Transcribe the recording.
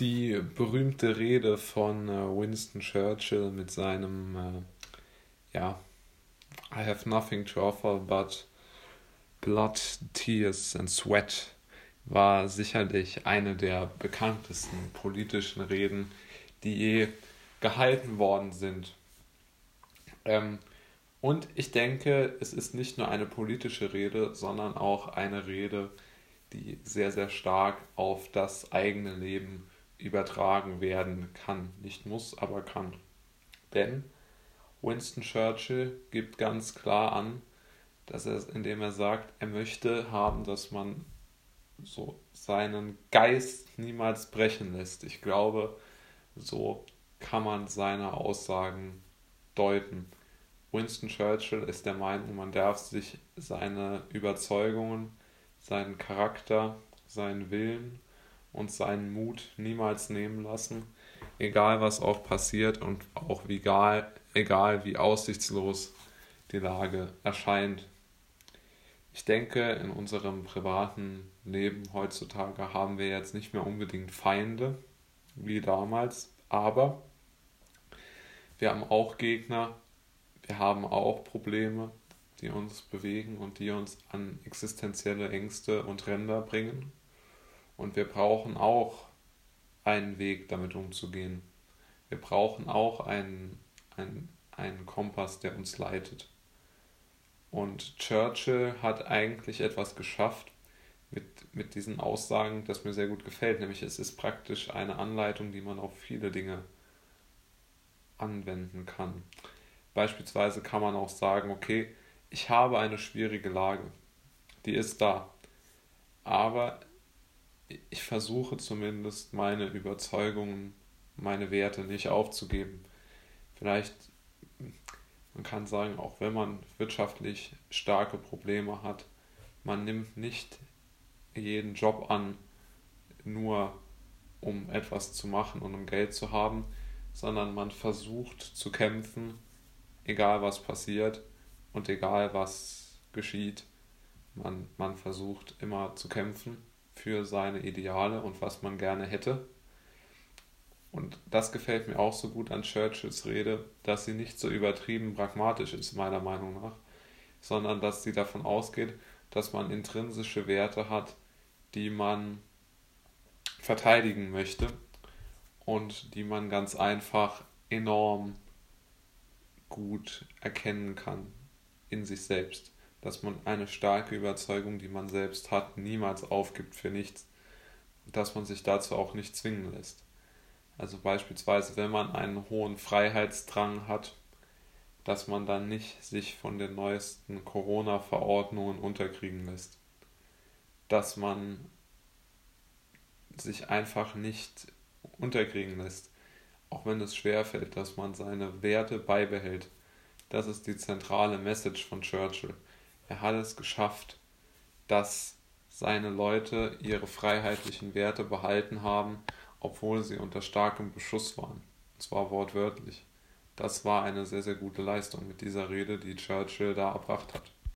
die berühmte Rede von äh, Winston Churchill mit seinem, äh, ja, I have nothing to offer but blood, tears and sweat war sicherlich eine der bekanntesten politischen Reden, die je gehalten worden sind. Ähm, und ich denke, es ist nicht nur eine politische Rede, sondern auch eine Rede, die sehr, sehr stark auf das eigene Leben übertragen werden kann. Nicht muss, aber kann. Denn Winston Churchill gibt ganz klar an, dass er, indem er sagt, er möchte haben, dass man so seinen Geist niemals brechen lässt. Ich glaube, so kann man seine Aussagen deuten. Winston Churchill ist der Meinung, man darf sich seine Überzeugungen, seinen Charakter, seinen Willen und seinen Mut niemals nehmen lassen, egal was auch passiert und auch egal, egal wie aussichtslos die Lage erscheint. Ich denke, in unserem privaten Leben heutzutage haben wir jetzt nicht mehr unbedingt Feinde wie damals, aber wir haben auch Gegner, wir haben auch Probleme, die uns bewegen und die uns an existenzielle Ängste und Ränder bringen. Und wir brauchen auch einen Weg, damit umzugehen. Wir brauchen auch einen, einen, einen Kompass, der uns leitet. Und Churchill hat eigentlich etwas geschafft mit, mit diesen Aussagen, das mir sehr gut gefällt. Nämlich es ist praktisch eine Anleitung, die man auf viele Dinge anwenden kann. Beispielsweise kann man auch sagen, okay, ich habe eine schwierige Lage. Die ist da. Aber ich versuche zumindest meine Überzeugungen, meine Werte nicht aufzugeben. Vielleicht man kann sagen, auch wenn man wirtschaftlich starke Probleme hat, man nimmt nicht jeden Job an, nur um etwas zu machen und um Geld zu haben, sondern man versucht zu kämpfen, egal was passiert und egal was geschieht. Man, man versucht immer zu kämpfen für seine Ideale und was man gerne hätte und das gefällt mir auch so gut an Churchills Rede, dass sie nicht so übertrieben pragmatisch ist, meiner Meinung nach, sondern dass sie davon ausgeht, dass man intrinsische Werte hat, die man verteidigen möchte und die man ganz einfach enorm gut erkennen kann in sich selbst. Dass man eine starke Überzeugung, die man selbst hat, niemals aufgibt für nichts. Dass man sich dazu auch nicht zwingen lässt. Also beispielsweise, wenn man einen hohen Freiheitsdrang hat, dass man dann nicht sich von den neuesten Corona-Verordnungen unterkriegen lässt. Dass man sich einfach nicht unterkriegen lässt, auch wenn es schwerfällt, dass man seine Werte beibehält. Das ist die zentrale Message von Churchill. Er hat es geschafft, dass seine Leute ihre freiheitlichen Werte behalten haben obwohl sie unter starkem Beschuss waren. Und zwar wortwörtlich. Das war eine sehr, sehr gute Leistung mit dieser Rede, die Churchill da erbracht hat.